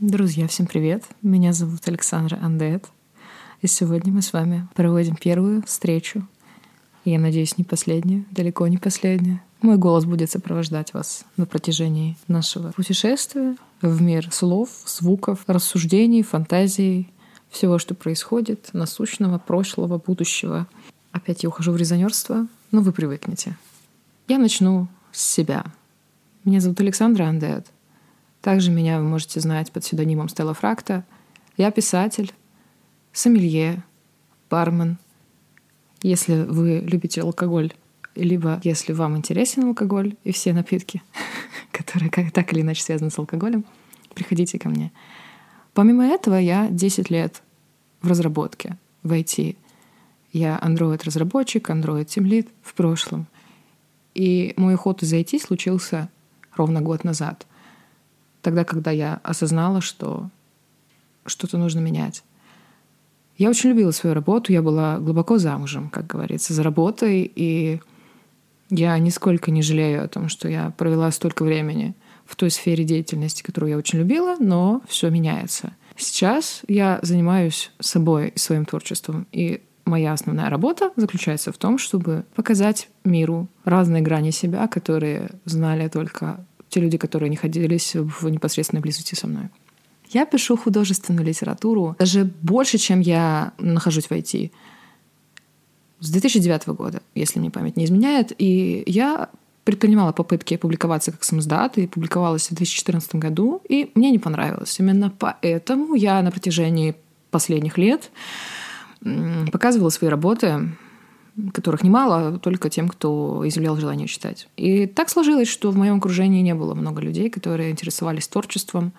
Друзья, всем привет! Меня зовут Александра Андет. И сегодня мы с вами проводим первую встречу. Я надеюсь, не последнюю, далеко не последнюю. Мой голос будет сопровождать вас на протяжении нашего путешествия в мир слов, звуков, рассуждений, фантазий, всего, что происходит, насущного, прошлого, будущего. Опять я ухожу в резонерство, но вы привыкнете. Я начну с себя. Меня зовут Александра Андет — также меня вы можете знать под псевдонимом Стелла Фракта. Я писатель, сомелье, бармен. Если вы любите алкоголь, либо если вам интересен алкоголь и все напитки, которые как, так или иначе связаны с алкоголем, приходите ко мне. Помимо этого, я 10 лет в разработке, в IT. Я Android-разработчик, Android-тимлит в прошлом. И мой уход из IT случился ровно год назад тогда, когда я осознала, что что-то нужно менять. Я очень любила свою работу, я была глубоко замужем, как говорится, за работой, и я нисколько не жалею о том, что я провела столько времени в той сфере деятельности, которую я очень любила, но все меняется. Сейчас я занимаюсь собой и своим творчеством, и моя основная работа заключается в том, чтобы показать миру разные грани себя, которые знали только те люди, которые находились в непосредственной близости со мной. Я пишу художественную литературу даже больше, чем я нахожусь в IT. С 2009 года, если мне память не изменяет. И я предпринимала попытки публиковаться как самоздат и публиковалась в 2014 году, и мне не понравилось. Именно поэтому я на протяжении последних лет показывала свои работы которых немало, только тем, кто изъявлял желание читать. И так сложилось, что в моем окружении не было много людей, которые интересовались творчеством,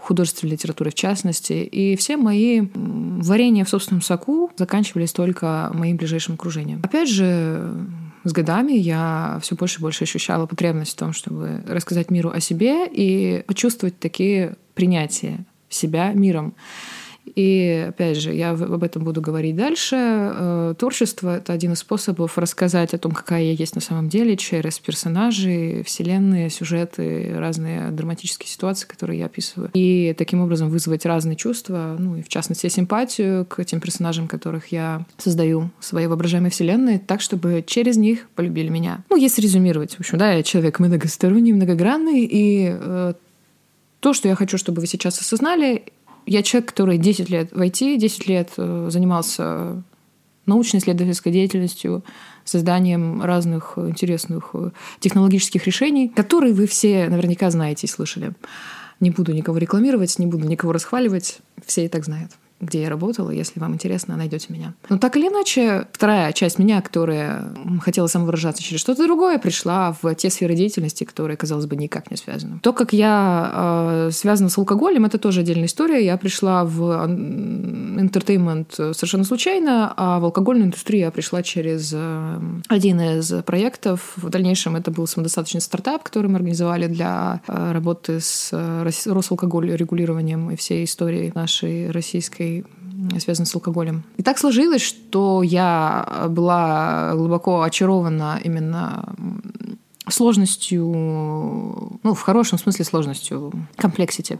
художественной литературой в частности. И все мои варенья в собственном соку заканчивались только моим ближайшим окружением. Опять же, с годами я все больше и больше ощущала потребность в том, чтобы рассказать миру о себе и почувствовать такие принятия себя миром. И опять же, я об этом буду говорить дальше. Э, творчество — это один из способов рассказать о том, какая я есть на самом деле, через персонажи, вселенные, сюжеты, разные драматические ситуации, которые я описываю. И таким образом вызвать разные чувства, ну и в частности симпатию к тем персонажам, которых я создаю в своей воображаемой вселенной, так, чтобы через них полюбили меня. Ну, если резюмировать, в общем, да, я человек многосторонний, многогранный, и э, то, что я хочу, чтобы вы сейчас осознали, я человек, который 10 лет в IT, 10 лет э, занимался научно-исследовательской деятельностью, созданием разных интересных э, технологических решений, которые вы все наверняка знаете и слышали. Не буду никого рекламировать, не буду никого расхваливать, все и так знают где я работала. Если вам интересно, найдете меня. Но так или иначе, вторая часть меня, которая хотела самовыражаться через что-то другое, пришла в те сферы деятельности, которые, казалось бы, никак не связаны. То, как я э, связана с алкоголем, это тоже отдельная история. Я пришла в entertainment совершенно случайно, а в алкогольную индустрию я пришла через э, один из проектов. В дальнейшем это был самодостаточный стартап, который мы организовали для э, работы с э, Росалкоголь регулированием и всей истории нашей российской историй, связанных с алкоголем. И так сложилось, что я была глубоко очарована именно сложностью, ну, в хорошем смысле сложностью, комплексити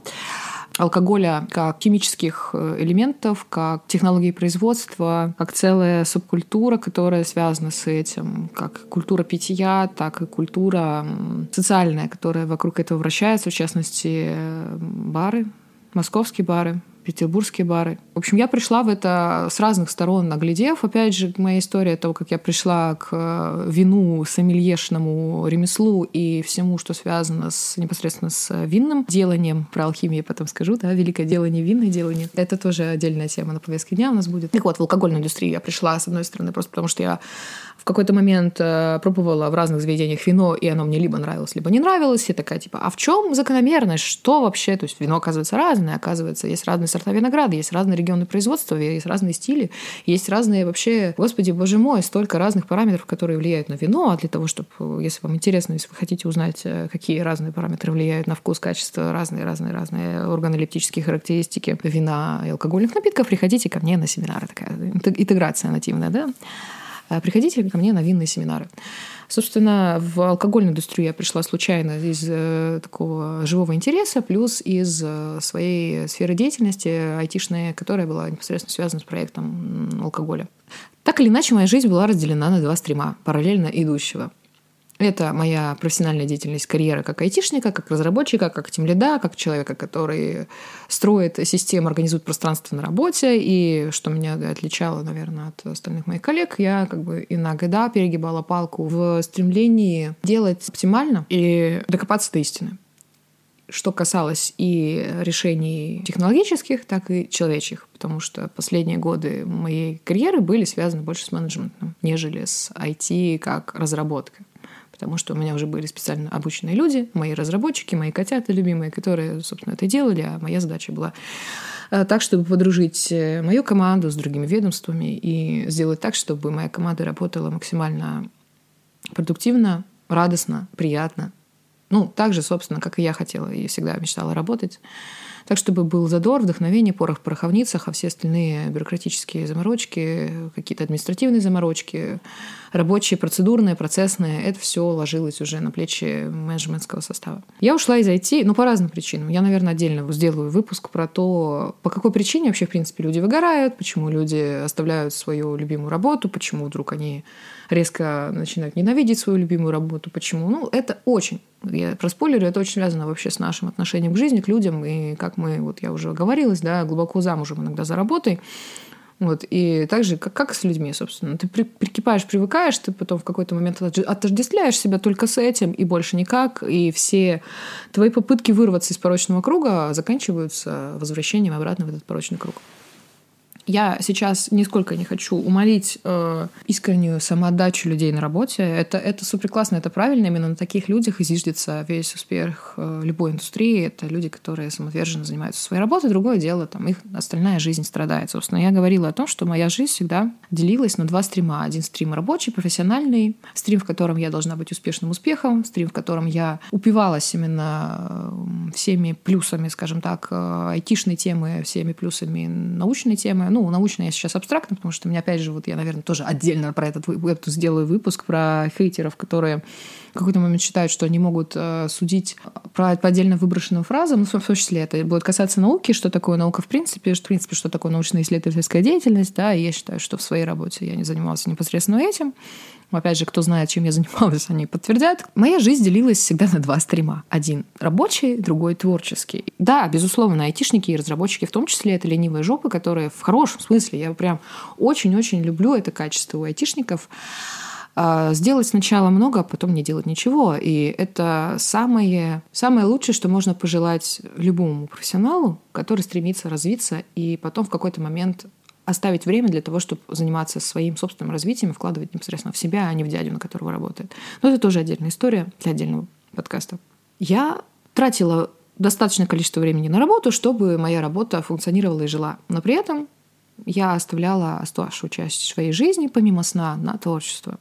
алкоголя как химических э, элементов, как технологии производства, как целая субкультура, которая связана с этим, как культура питья, так и культура социальная, которая вокруг этого вращается, в частности, э, бары, московские бары, петербургские бары. В общем, я пришла в это с разных сторон, наглядев. Опять же, моя история того, как я пришла к э, вину, сомельешному ремеслу и всему, что связано с, непосредственно с винным деланием. Про алхимию я потом скажу, да, великое делание, винное делание. Это тоже отдельная тема на повестке дня у нас будет. Так вот, в алкогольную индустрию я пришла, с одной стороны, просто потому что я в какой-то момент э, пробовала в разных заведениях вино, и оно мне либо нравилось, либо не нравилось. И такая, типа, а в чем закономерность? Что вообще? То есть вино, оказывается, разное. Оказывается, есть разные сорта винограда, есть разные регионы производства, есть разные стили, есть разные вообще... Господи, боже мой, столько разных параметров, которые влияют на вино. А для того, чтобы, если вам интересно, если вы хотите узнать, э, какие разные параметры влияют на вкус, качество, разные-разные-разные органолептические характеристики вина и алкогольных напитков, приходите ко мне на семинары. Такая интеграция нативная, да? Э, приходите ко мне на винные семинары. Собственно, в алкогольную индустрию я пришла случайно из э, такого живого интереса, плюс из э, своей сферы деятельности айтишной, которая была непосредственно связана с проектом алкоголя. Так или иначе, моя жизнь была разделена на два стрима, параллельно идущего. Это моя профессиональная деятельность, карьера как айтишника, как разработчика, как тимлида, как человека, который строит систему, организует пространство на работе. И что меня отличало, наверное, от остальных моих коллег, я как бы иногда перегибала палку в стремлении делать оптимально и докопаться до истины что касалось и решений технологических, так и человеческих, потому что последние годы моей карьеры были связаны больше с менеджментом, нежели с IT как разработкой потому что у меня уже были специально обученные люди, мои разработчики, мои котята любимые, которые, собственно, это делали, а моя задача была э, так, чтобы подружить э, мою команду с другими ведомствами и сделать так, чтобы моя команда работала максимально продуктивно, радостно, приятно. Ну, так же, собственно, как и я хотела и всегда мечтала работать. Так, чтобы был задор, вдохновение, порох в пороховницах, а все остальные бюрократические заморочки, какие-то административные заморочки, рабочие, процедурные, процессные, это все ложилось уже на плечи менеджментского состава. Я ушла из IT, ну, по разным причинам. Я, наверное, отдельно сделаю выпуск про то, по какой причине вообще, в принципе, люди выгорают, почему люди оставляют свою любимую работу, почему вдруг они резко начинают ненавидеть свою любимую работу. Почему? Ну, это очень, я про спойлеры, это очень связано вообще с нашим отношением к жизни, к людям, и как мы, вот я уже оговорилась, да, глубоко замужем иногда за работой, вот, и также, как, как с людьми, собственно. Ты при, прикипаешь, привыкаешь, ты потом в какой-то момент отождествляешь себя только с этим и больше никак, и все твои попытки вырваться из порочного круга заканчиваются возвращением обратно в этот порочный круг. Я сейчас нисколько не хочу умолить э, искреннюю самоотдачу людей на работе. Это, это супер классно, это правильно. Именно на таких людях и зиждется весь успех э, любой индустрии. Это люди, которые самоотверженно занимаются своей работой. Другое дело, там их остальная жизнь страдает. Собственно, я говорила о том, что моя жизнь всегда делилась на два стрима. Один стрим рабочий, профессиональный, стрим, в котором я должна быть успешным успехом, стрим, в котором я упивалась именно э, всеми плюсами, скажем так, э, айтишной темы, всеми плюсами научной темы ну, научно я сейчас абстрактно, потому что у меня, опять же, вот я, наверное, тоже отдельно про этот эту сделаю выпуск про хейтеров, которые в какой-то момент считают, что они могут э, судить про, по отдельно выброшенным фразам, ну, в том числе это будет касаться науки, что такое наука в принципе, что, в принципе, что такое научно-исследовательская деятельность, да, и я считаю, что в своей работе я не занималась непосредственно этим, опять же, кто знает, чем я занималась, они подтвердят. Моя жизнь делилась всегда на два стрима. Один рабочий, другой творческий. Да, безусловно, айтишники и разработчики в том числе это ленивые жопы, которые в хорошем смысле, я прям очень-очень люблю это качество у айтишников, а, сделать сначала много, а потом не делать ничего. И это самое, самое лучшее, что можно пожелать любому профессионалу, который стремится развиться и потом в какой-то момент оставить время для того, чтобы заниматься своим собственным развитием вкладывать непосредственно в себя, а не в дядю, на которого работает. Но это тоже отдельная история для отдельного подкаста. Я тратила достаточное количество времени на работу, чтобы моя работа функционировала и жила. Но при этом я оставляла оставшую часть своей жизни, помимо сна, на творчество.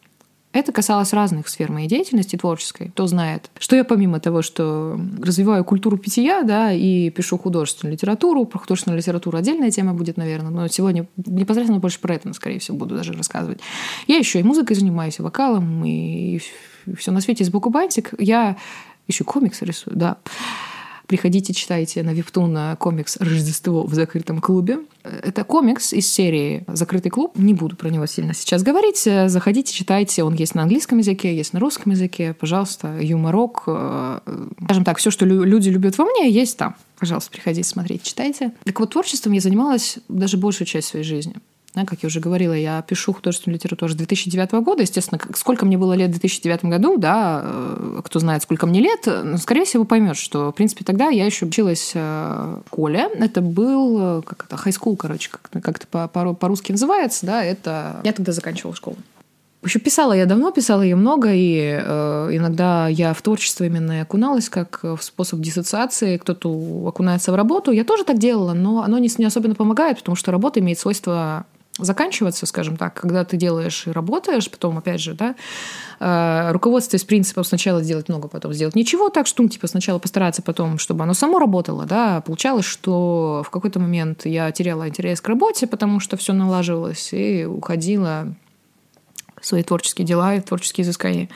Это касалось разных сфер моей деятельности творческой. Кто знает, что я помимо того, что развиваю культуру питья, да, и пишу художественную литературу, про художественную литературу отдельная тема будет, наверное, но сегодня непосредственно больше про это, скорее всего, буду даже рассказывать. Я еще и музыкой занимаюсь, и вокалом, и все на свете сбоку бантик. Я еще комиксы рисую, да. Приходите, читайте на Виптун комикс «Рождество в закрытом клубе». Это комикс из серии «Закрытый клуб». Не буду про него сильно сейчас говорить. Заходите, читайте. Он есть на английском языке, есть на русском языке. Пожалуйста, юморок. Э, скажем так, все, что люди любят во мне, есть там. Пожалуйста, приходите, смотреть, читайте. Так вот, творчеством я занималась даже большую часть своей жизни. Да, как я уже говорила, я пишу художественную литературу с 2009 года. Естественно, сколько мне было лет в 2009 году, да, э, кто знает, сколько мне лет, скорее всего, поймет, что, в принципе, тогда я еще училась э, в школе. Это был, э, как это, high короче, как, как это по-русски называется, да, это... Я тогда заканчивала школу. Еще писала я давно, писала я много, и э, иногда я в творчество именно окуналась как в способ диссоциации. Кто-то окунается в работу. Я тоже так делала, но оно не, не особенно помогает, потому что работа имеет свойство заканчиваться, скажем так, когда ты делаешь и работаешь, потом, опять же, да, э, руководствуясь принципом сначала сделать много, потом сделать ничего, так что, ну, типа, сначала постараться, потом, чтобы оно само работало, да, получалось, что в какой-то момент я теряла интерес к работе, потому что все налаживалось, и уходила свои творческие дела и творческие изыскания.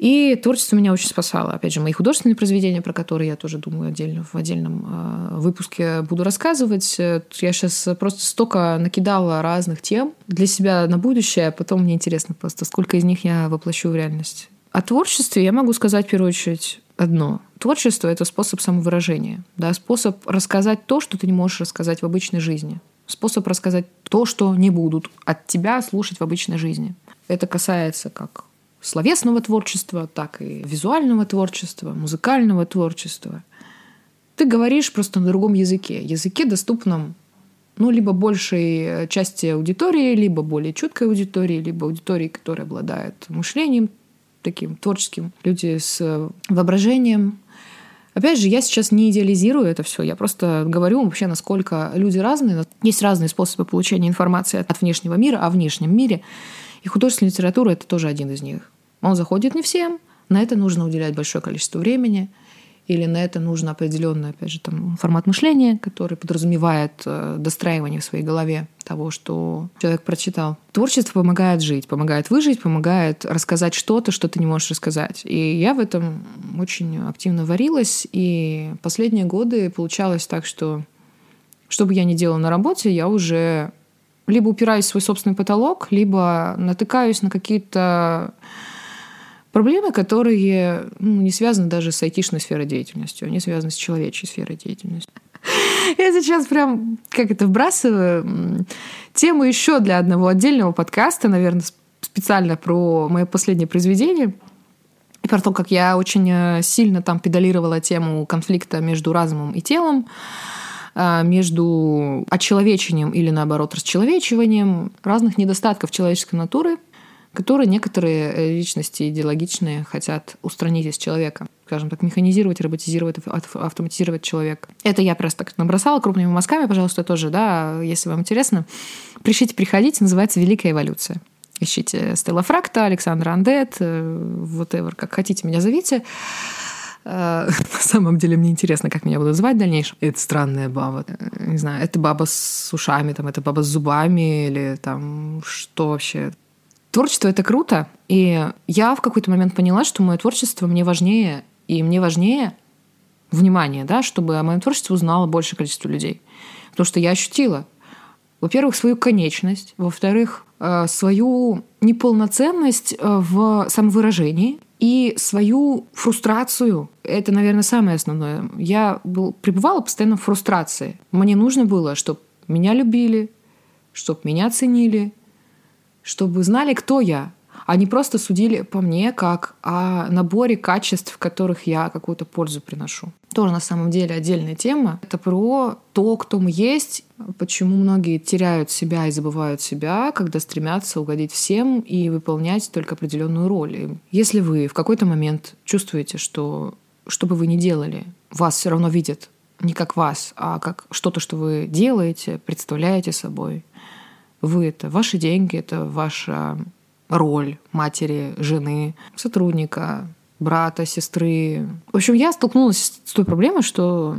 И творчество меня очень спасало. Опять же, мои художественные произведения, про которые я тоже думаю отдельно в отдельном э, выпуске буду рассказывать. Я сейчас просто столько накидала разных тем для себя на будущее, а потом мне интересно просто, сколько из них я воплощу в реальность. О творчестве я могу сказать в первую очередь одно. Творчество — это способ самовыражения, да, способ рассказать то, что ты не можешь рассказать в обычной жизни, способ рассказать то, что не будут от тебя слушать в обычной жизни. Это касается как словесного творчества, так и визуального творчества, музыкального творчества. Ты говоришь просто на другом языке, языке доступном ну, либо большей части аудитории, либо более чуткой аудитории, либо аудитории, которая обладает мышлением таким творческим, люди с воображением. Опять же, я сейчас не идеализирую это все, я просто говорю вообще, насколько люди разные. Есть разные способы получения информации от внешнего мира, о внешнем мире. И художественная литература — это тоже один из них. Он заходит не всем, на это нужно уделять большое количество времени, или на это нужно определенный, опять же, там, формат мышления, который подразумевает э, достраивание в своей голове того, что человек прочитал. Творчество помогает жить, помогает выжить, помогает рассказать что-то, что ты не можешь рассказать. И я в этом очень активно варилась, и последние годы получалось так, что что бы я ни делала на работе, я уже либо упираюсь в свой собственный потолок, либо натыкаюсь на какие-то проблемы, которые ну, не связаны даже с айтишной сферой деятельности, они связаны с человеческой сферой деятельности. Я сейчас прям, как это, вбрасываю тему еще для одного отдельного подкаста, наверное, специально про мое последнее произведение. И про то, как я очень э, сильно там педалировала тему конфликта между разумом и телом, между очеловечением или, наоборот, расчеловечиванием разных недостатков человеческой натуры, которые некоторые э, личности идеологичные хотят устранить из человека. Скажем так, механизировать, роботизировать, автоматизировать человека. Это я просто так набросала крупными мазками, пожалуйста, тоже, да, если вам интересно. Пришите, приходите, называется «Великая эволюция». Ищите Стелла Фракта, Александра Андет, э, whatever, как хотите меня зовите. Э, на самом деле мне интересно, как меня будут звать в дальнейшем. Это странная баба. Не знаю, это баба с ушами, там, это баба с зубами или там что вообще. Творчество — это круто. И я в какой-то момент поняла, что мое творчество мне важнее. И мне важнее внимание, да, чтобы о моем творчестве узнало большее количество людей. Потому что я ощутила, во-первых, свою конечность, во-вторых, э, свою неполноценность э, в самовыражении и свою фрустрацию. Это, наверное, самое основное. Я был, пребывала постоянно в фрустрации. Мне нужно было, чтобы меня любили, чтобы меня ценили, чтобы знали, кто я, они просто судили по мне как о наборе качеств, в которых я какую-то пользу приношу. Тоже на самом деле отдельная тема. Это про то, кто мы есть, почему многие теряют себя и забывают себя, когда стремятся угодить всем и выполнять только определенную роль. Если вы в какой-то момент чувствуете, что что бы вы ни делали, вас все равно видят не как вас, а как что-то, что вы делаете, представляете собой. Вы — это ваши деньги, это ваша роль матери, жены, сотрудника, брата, сестры. В общем, я столкнулась с той проблемой, что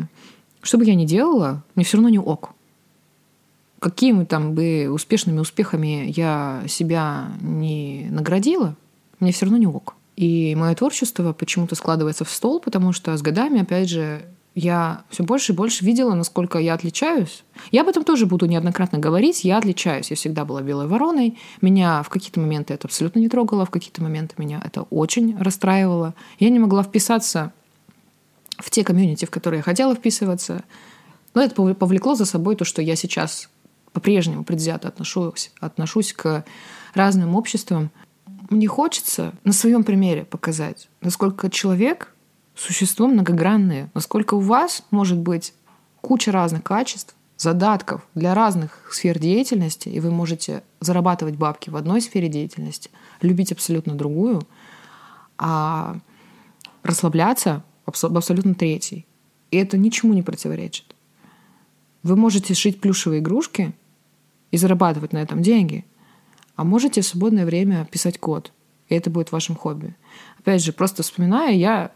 что бы я ни делала, мне все равно не ок. Какими там бы успешными успехами я себя не наградила, мне все равно не ок. И мое творчество почему-то складывается в стол, потому что с годами, опять же, я все больше и больше видела, насколько я отличаюсь. Я об этом тоже буду неоднократно говорить. Я отличаюсь. Я всегда была белой вороной. Меня в какие-то моменты это абсолютно не трогало, в какие-то моменты меня это очень расстраивало. Я не могла вписаться в те комьюнити, в которые я хотела вписываться. Но это повлекло за собой то, что я сейчас по-прежнему предвзято отношусь, отношусь к разным обществам. Мне хочется на своем примере показать, насколько человек существо многогранное. Насколько у вас может быть куча разных качеств, задатков для разных сфер деятельности, и вы можете зарабатывать бабки в одной сфере деятельности, любить абсолютно другую, а расслабляться в абсолютно третьей. И это ничему не противоречит. Вы можете шить плюшевые игрушки и зарабатывать на этом деньги, а можете в свободное время писать код, и это будет вашим хобби. Опять же, просто вспоминая, я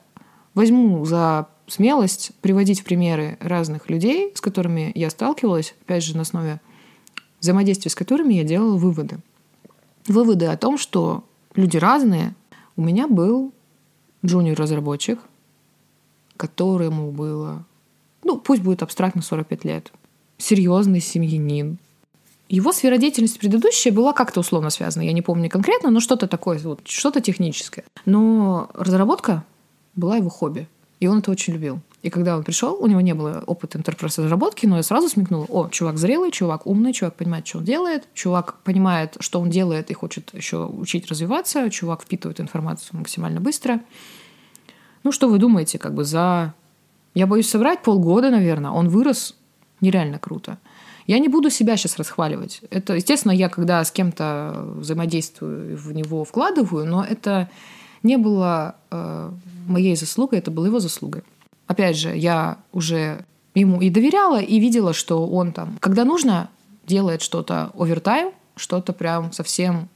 возьму за смелость приводить в примеры разных людей, с которыми я сталкивалась, опять же, на основе взаимодействия с которыми я делала выводы. выводы о том, что люди разные. У меня был джуниор-разработчик, которому было, ну, пусть будет абстрактно 45 лет. Серьезный семьянин. Его сфера деятельности предыдущая была как-то условно связана. Я не помню конкретно, но что-то такое, вот, что-то техническое. Но разработка была его хобби. И он это очень любил. И когда он пришел, у него не было опыта enterprise разработки, но я сразу смекнула, о, чувак зрелый, чувак умный, чувак понимает, что он делает, чувак понимает, что он делает и хочет еще учить развиваться, чувак впитывает информацию максимально быстро. Ну, что вы думаете, как бы за... Я боюсь соврать, полгода, наверное, он вырос нереально круто. Я не буду себя сейчас расхваливать. Это, естественно, я когда с кем-то взаимодействую, в него вкладываю, но это не было э, моей заслугой, это было его заслугой. Опять же, я уже ему и доверяла, и видела, что он там, когда нужно, делает что-то овертайм, что-то прям совсем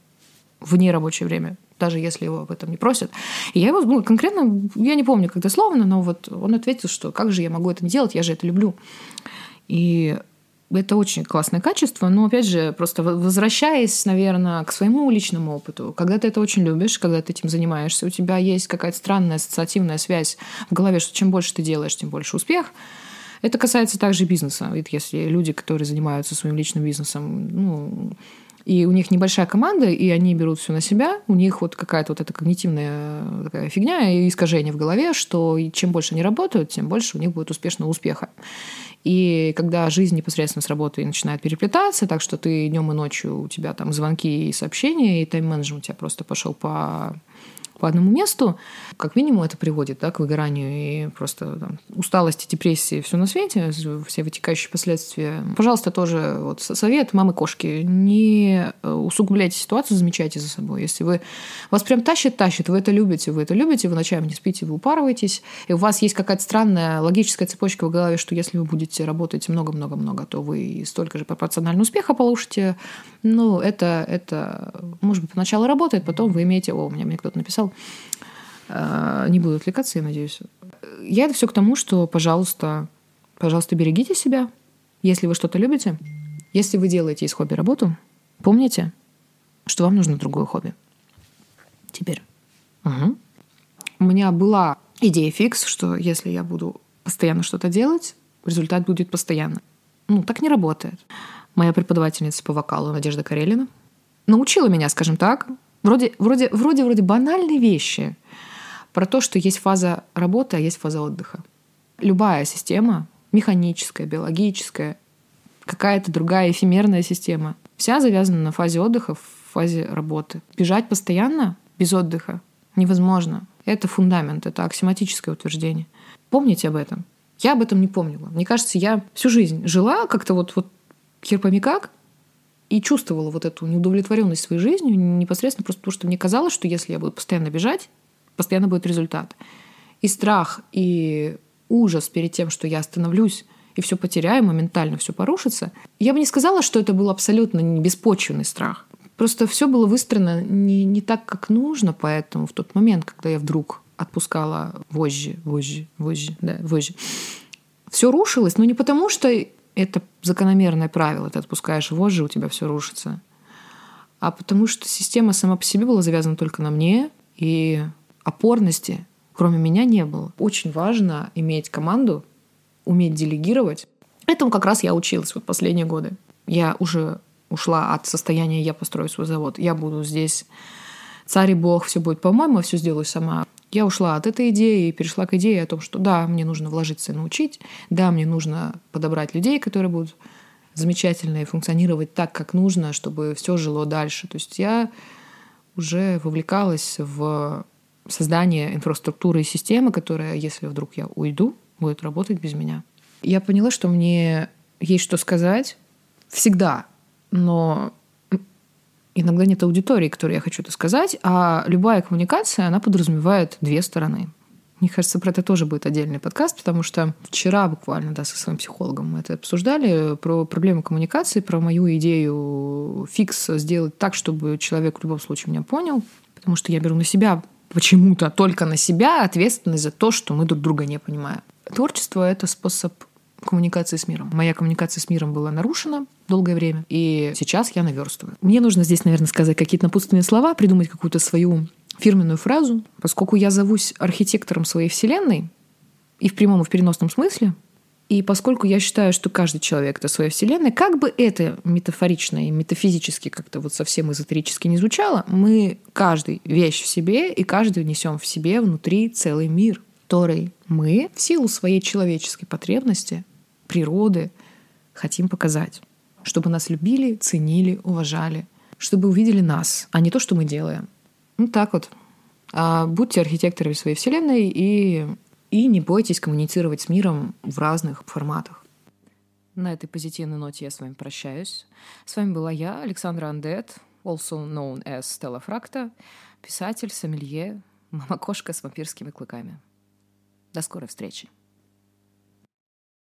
вне рабочее время, даже если его об этом не просят. И я его ну, конкретно, я не помню, как дословно, но вот он ответил, что как же я могу это делать, я же это люблю. И это очень классное качество, но, опять же, просто возвращаясь, наверное, к своему личному опыту, когда ты это очень любишь, когда ты этим занимаешься, у тебя есть какая-то странная ассоциативная связь в голове, что чем больше ты делаешь, тем больше успех. Это касается также бизнеса. Ведь если люди, которые занимаются своим личным бизнесом, ну, и у них небольшая команда, и они берут все на себя, у них вот какая-то вот эта когнитивная такая фигня и искажение в голове, что чем больше они работают, тем больше у них будет успешного успеха. И когда жизнь непосредственно с работой начинает переплетаться, так что ты днем и ночью у тебя там звонки и сообщения, и тайм-менеджмент у тебя просто пошел по по одному месту, как минимум это приводит да, к выгоранию и просто там, усталости, депрессии, все на свете, все вытекающие последствия. Пожалуйста, тоже вот совет мамы кошки. Не э, усугубляйте ситуацию, замечайте за собой. Если вы вас прям тащит, тащит, вы это любите, вы это любите, вы ночами не спите, вы упарываетесь, и у вас есть какая-то странная логическая цепочка в голове, что если вы будете работать много-много-много, то вы столько же пропорционально успеха получите. Ну, это, это, может быть, поначалу работает, потом вы имеете... О, меня мне кто-то написал, Э, не буду отвлекаться, я надеюсь. Я это все к тому, что, пожалуйста, пожалуйста, берегите себя. Если вы что-то любите, если вы делаете из хобби работу, помните, что вам нужно другое хобби. Теперь. Угу. У меня была идея фикс, что если я буду постоянно что-то делать, результат будет постоянно. Ну, так не работает. Моя преподавательница по вокалу Надежда Карелина научила меня, скажем так, Вроде, вроде, вроде, вроде банальные вещи про то, что есть фаза работы, а есть фаза отдыха. Любая система, механическая, биологическая, какая-то другая эфемерная система, вся завязана на фазе отдыха, в фазе работы. Бежать постоянно без отдыха невозможно. Это фундамент, это аксиоматическое утверждение. Помните об этом. Я об этом не помнила. Мне кажется, я всю жизнь жила как-то вот, вот хер как, и чувствовала вот эту неудовлетворенность своей жизнью непосредственно просто потому, что мне казалось, что если я буду постоянно бежать, постоянно будет результат. И страх, и ужас перед тем, что я остановлюсь и все потеряю, моментально все порушится. Я бы не сказала, что это был абсолютно беспочвенный страх. Просто все было выстроено не, не так, как нужно, поэтому в тот момент, когда я вдруг отпускала вожжи, вожжи, вожжи, да, вожжи, все рушилось, но не потому, что это закономерное правило. Ты отпускаешь вожжи, у тебя все рушится. А потому что система сама по себе была завязана только на мне, и опорности кроме меня не было. Очень важно иметь команду, уметь делегировать. Этому как раз я училась вот последние годы. Я уже ушла от состояния «я построю свой завод», «я буду здесь царь и бог, все будет по-моему, все сделаю сама». Я ушла от этой идеи и перешла к идее о том, что да, мне нужно вложиться и научить, да, мне нужно подобрать людей, которые будут замечательно и функционировать так, как нужно, чтобы все жило дальше. То есть я уже вовлекалась в создание инфраструктуры и системы, которая, если вдруг я уйду, будет работать без меня. Я поняла, что мне есть что сказать всегда, но иногда нет аудитории, которой я хочу это сказать, а любая коммуникация, она подразумевает две стороны. Мне кажется, про это тоже будет отдельный подкаст, потому что вчера буквально да, со своим психологом мы это обсуждали, про проблему коммуникации, про мою идею фикс сделать так, чтобы человек в любом случае меня понял, потому что я беру на себя почему-то только на себя ответственность за то, что мы друг друга не понимаем. Творчество — это способ коммуникации с миром. Моя коммуникация с миром была нарушена долгое время, и сейчас я наверстываю. Мне нужно здесь, наверное, сказать какие-то напутственные слова, придумать какую-то свою фирменную фразу, поскольку я зовусь архитектором своей вселенной, и в прямом и в переносном смысле, и поскольку я считаю, что каждый человек — это своя вселенная, как бы это метафорично и метафизически как-то вот совсем эзотерически не звучало, мы каждый вещь в себе, и каждый несем в себе внутри целый мир, который мы в силу своей человеческой потребности, природы хотим показать. Чтобы нас любили, ценили, уважали. Чтобы увидели нас, а не то, что мы делаем. Ну так вот. А будьте архитекторами своей вселенной и и не бойтесь коммуницировать с миром в разных форматах. На этой позитивной ноте я с вами прощаюсь. С вами была я, Александра Андет, also known as Stella Fracta, писатель, сомелье, мама-кошка с вампирскими клыками. До скорой встречи.